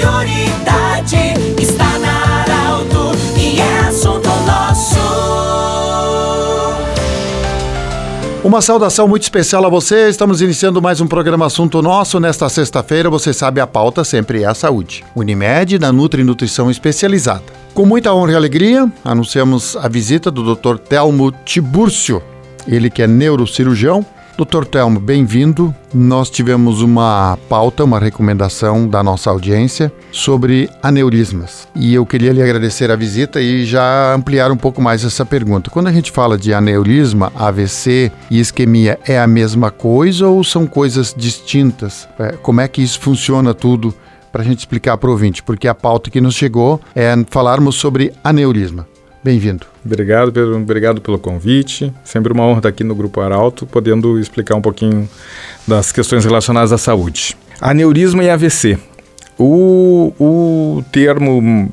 prioridade está na Arauto e é assunto nosso. Uma saudação muito especial a você. Estamos iniciando mais um programa Assunto Nosso. Nesta sexta-feira, você sabe, a pauta sempre é a saúde. Unimed, da Nutri Nutrição Especializada. Com muita honra e alegria, anunciamos a visita do Dr. Telmo Tibúrcio, ele que é neurocirurgião. Dr. Telmo, bem-vindo. Nós tivemos uma pauta, uma recomendação da nossa audiência sobre aneurismas. E eu queria lhe agradecer a visita e já ampliar um pouco mais essa pergunta. Quando a gente fala de aneurisma, AVC e isquemia, é a mesma coisa ou são coisas distintas? É, como é que isso funciona tudo para a gente explicar para o ouvinte? Porque a pauta que nos chegou é falarmos sobre aneurisma. Bem-vindo. Obrigado, Pedro. Obrigado pelo convite. Sempre uma honra estar aqui no Grupo Arauto, podendo explicar um pouquinho das questões relacionadas à saúde. Aneurisma e AVC. O, o termo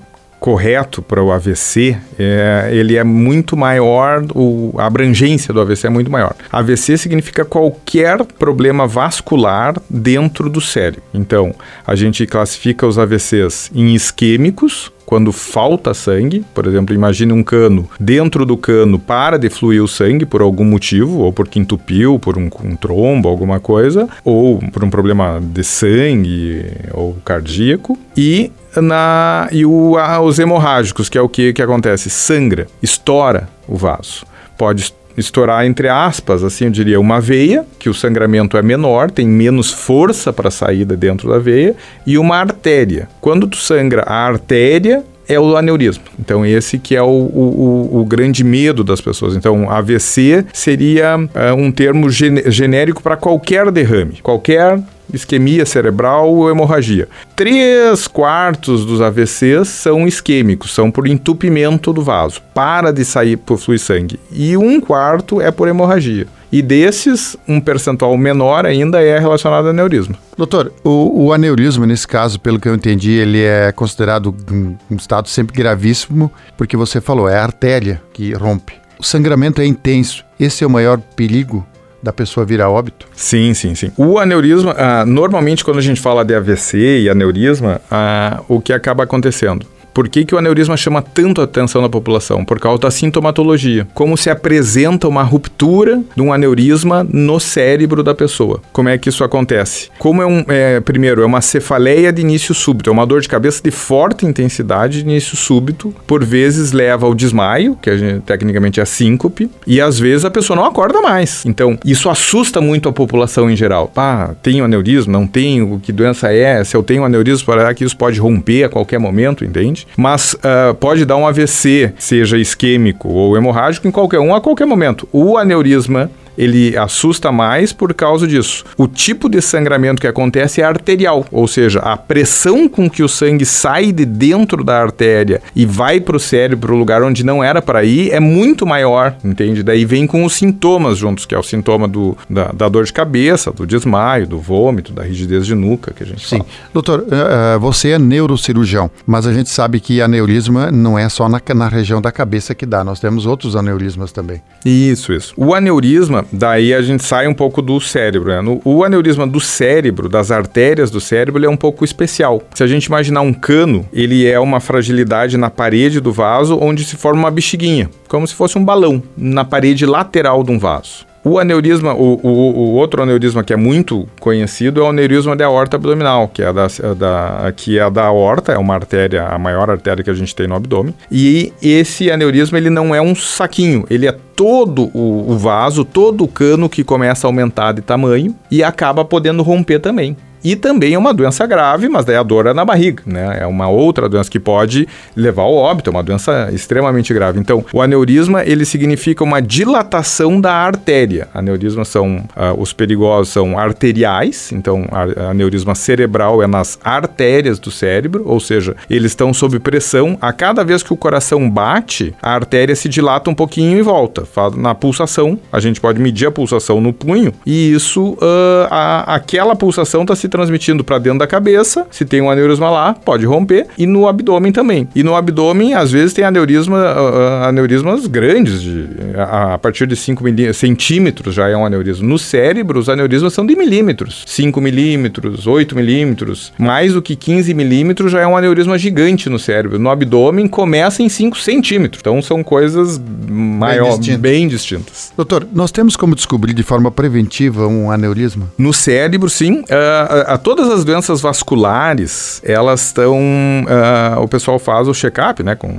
correto para o AVC, é, ele é muito maior, o, a abrangência do AVC é muito maior. AVC significa qualquer problema vascular dentro do cérebro. Então, a gente classifica os AVCs em isquêmicos, quando falta sangue, por exemplo, imagine um cano, dentro do cano para de fluir o sangue por algum motivo, ou porque entupiu, por um, um trombo, alguma coisa, ou por um problema de sangue ou cardíaco, e na e o, a, os hemorrágicos, que é o que, que acontece? Sangra, estoura o vaso. Pode estourar entre aspas, assim eu diria, uma veia, que o sangramento é menor, tem menos força para saída dentro da veia, e uma artéria. Quando tu sangra a artéria, é o aneurisma. Então, esse que é o, o, o grande medo das pessoas. Então, AVC seria uh, um termo genérico para qualquer derrame, qualquer isquemia cerebral ou hemorragia. Três quartos dos AVCs são isquêmicos, são por entupimento do vaso, para de sair por fluir sangue. E um quarto é por hemorragia. E desses, um percentual menor ainda é relacionado a aneurisma. Doutor, o, o aneurisma, nesse caso, pelo que eu entendi, ele é considerado um, um estado sempre gravíssimo, porque você falou, é a artéria que rompe. O sangramento é intenso. Esse é o maior perigo da pessoa vir a óbito? Sim, sim, sim. O aneurisma, ah, normalmente quando a gente fala de AVC e aneurisma, ah, o que acaba acontecendo? Por que, que o aneurisma chama tanto a atenção da população? Por causa da sintomatologia. Como se apresenta uma ruptura de um aneurisma no cérebro da pessoa. Como é que isso acontece? Como é um. É, primeiro, é uma cefaleia de início súbito, é uma dor de cabeça de forte intensidade de início súbito, por vezes leva ao desmaio, que gente, tecnicamente é a síncope, e às vezes a pessoa não acorda mais. Então, isso assusta muito a população em geral. Pá, tenho aneurisma, não tenho, que doença é? Se eu tenho aneurisma, para que isso pode romper a qualquer momento, entende? Mas uh, pode dar um AVC, seja isquêmico ou hemorrágico, em qualquer um a qualquer momento. O aneurisma ele assusta mais por causa disso. O tipo de sangramento que acontece é arterial, ou seja, a pressão com que o sangue sai de dentro da artéria e vai para o cérebro, para o lugar onde não era para ir, é muito maior, entende? Daí vem com os sintomas juntos, que é o sintoma do, da, da dor de cabeça, do desmaio, do vômito, da rigidez de nuca que a gente Sim. fala. Doutor, uh, você é neurocirurgião, mas a gente sabe que aneurisma não é só na, na região da cabeça que dá, nós temos outros aneurismas também. Isso, isso. O aneurisma daí a gente sai um pouco do cérebro. Né? No, o aneurisma do cérebro, das artérias do cérebro, é um pouco especial. Se a gente imaginar um cano, ele é uma fragilidade na parede do vaso onde se forma uma bexiguinha, como se fosse um balão na parede lateral de um vaso. O aneurisma, o, o, o, outro aneurisma que é muito conhecido é o aneurisma da aorta abdominal, que é da, da, que é da aorta, é uma artéria, a maior artéria que a gente tem no abdômen. E esse aneurisma ele não é um saquinho, ele é todo o, o vaso, todo o cano que começa a aumentar de tamanho e acaba podendo romper também. E também é uma doença grave, mas daí a dor é na barriga, né? É uma outra doença que pode levar ao óbito, é uma doença extremamente grave. Então, o aneurisma, ele significa uma dilatação da artéria. Aneurismas são, uh, os perigosos são arteriais, então aneurisma cerebral é nas artérias do cérebro, ou seja, eles estão sob pressão. A cada vez que o coração bate, a artéria se dilata um pouquinho e volta. Na pulsação, a gente pode medir a pulsação no punho e isso, uh, a, aquela pulsação está se se transmitindo para dentro da cabeça. Se tem um aneurisma lá, pode romper. E no abdômen também. E no abdômen, às vezes, tem aneurisma, uh, aneurismas grandes, de, a, a partir de 5 centímetros já é um aneurisma. No cérebro, os aneurismas são de milímetros. 5 milímetros, 8 milímetros. Mais do que 15 milímetros já é um aneurisma gigante no cérebro. No abdômen, começa em 5 centímetros. Então, são coisas maior, bem, bem distintas. Doutor, nós temos como descobrir de forma preventiva um aneurisma? No cérebro, sim. Uh, uh, todas as doenças vasculares, elas estão. Uh, o pessoal faz o check-up né, com,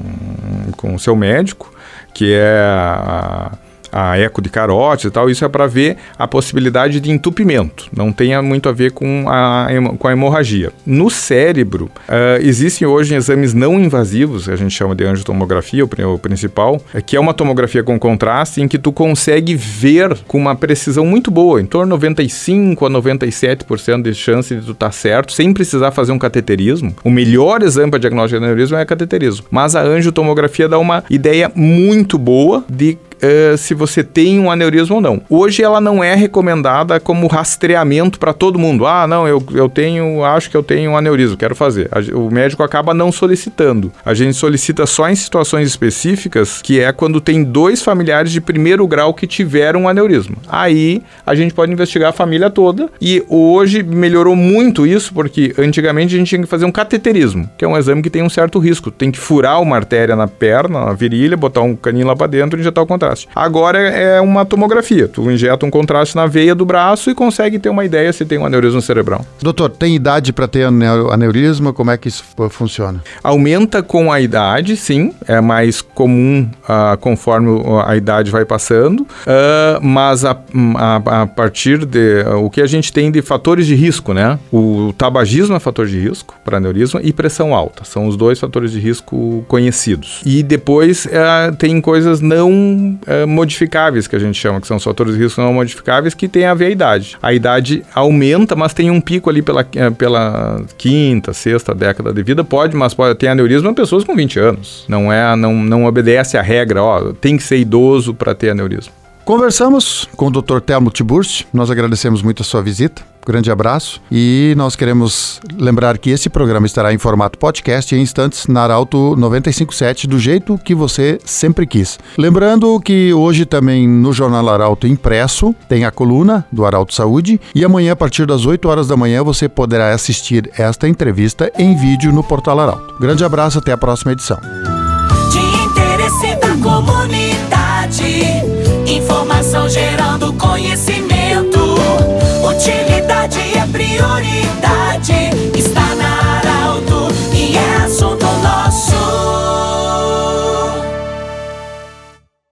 com o seu médico, que é a a eco de carótides e tal, isso é para ver a possibilidade de entupimento, não tem muito a ver com a, com a hemorragia. No cérebro, uh, existem hoje exames não invasivos, que a gente chama de angiotomografia, o, principal, que é uma tomografia com contraste em que tu consegue ver com uma precisão muito boa, em torno de 95 a 97% de chance de tu estar tá certo, sem precisar fazer um cateterismo. O melhor exame para diagnóstico de aneurisma é cateterismo, mas a angiotomografia dá uma ideia muito boa de uh, se você tem um aneurisma ou não. Hoje ela não é recomendada como rastreamento para todo mundo. Ah, não, eu, eu tenho, acho que eu tenho um aneurisma, quero fazer. o médico acaba não solicitando. A gente solicita só em situações específicas, que é quando tem dois familiares de primeiro grau que tiveram um aneurisma. Aí a gente pode investigar a família toda e hoje melhorou muito isso, porque antigamente a gente tinha que fazer um cateterismo, que é um exame que tem um certo risco. Tem que furar uma artéria na perna, na virilha, botar um caninho lá para dentro e injetar o contraste contraste. Agora é uma tomografia. Tu injeta um contraste na veia do braço e consegue ter uma ideia se tem um aneurisma cerebral. Doutor, tem idade para ter aneurisma? Como é que isso funciona? Aumenta com a idade, sim. É mais comum uh, conforme a idade vai passando. Uh, mas a, a, a, partir de uh, o que a gente tem de fatores de risco, né? O tabagismo é fator de risco para aneurisma e pressão alta. São os dois fatores de risco conhecidos. E depois eh, tem coisas não uh, modificáveis, que a gente chama, que são os fatores de risco não modificáveis, que tem a ver a idade. A idade aumenta, mas tem um pico ali pela, uh, pela quinta, sexta década de vida, pode, mas pode ter aneurisma em pessoas com 20 anos. Não é, não, não obedece à regra, ó, tem que ser idoso para ter aneurisma. Conversamos com o Dr. Telmo Tiburcio. Nós agradecemos muito a sua visita. Grande abraço. E nós queremos lembrar que esse programa estará em formato podcast em instantes na Arauto 957, do jeito que você sempre quis. Lembrando que hoje também no Jornal Arauto impresso tem a coluna do Arauto Saúde e amanhã, a partir das 8 horas da manhã, você poderá assistir esta entrevista em vídeo no Portal Arauto. Grande abraço, até a próxima edição.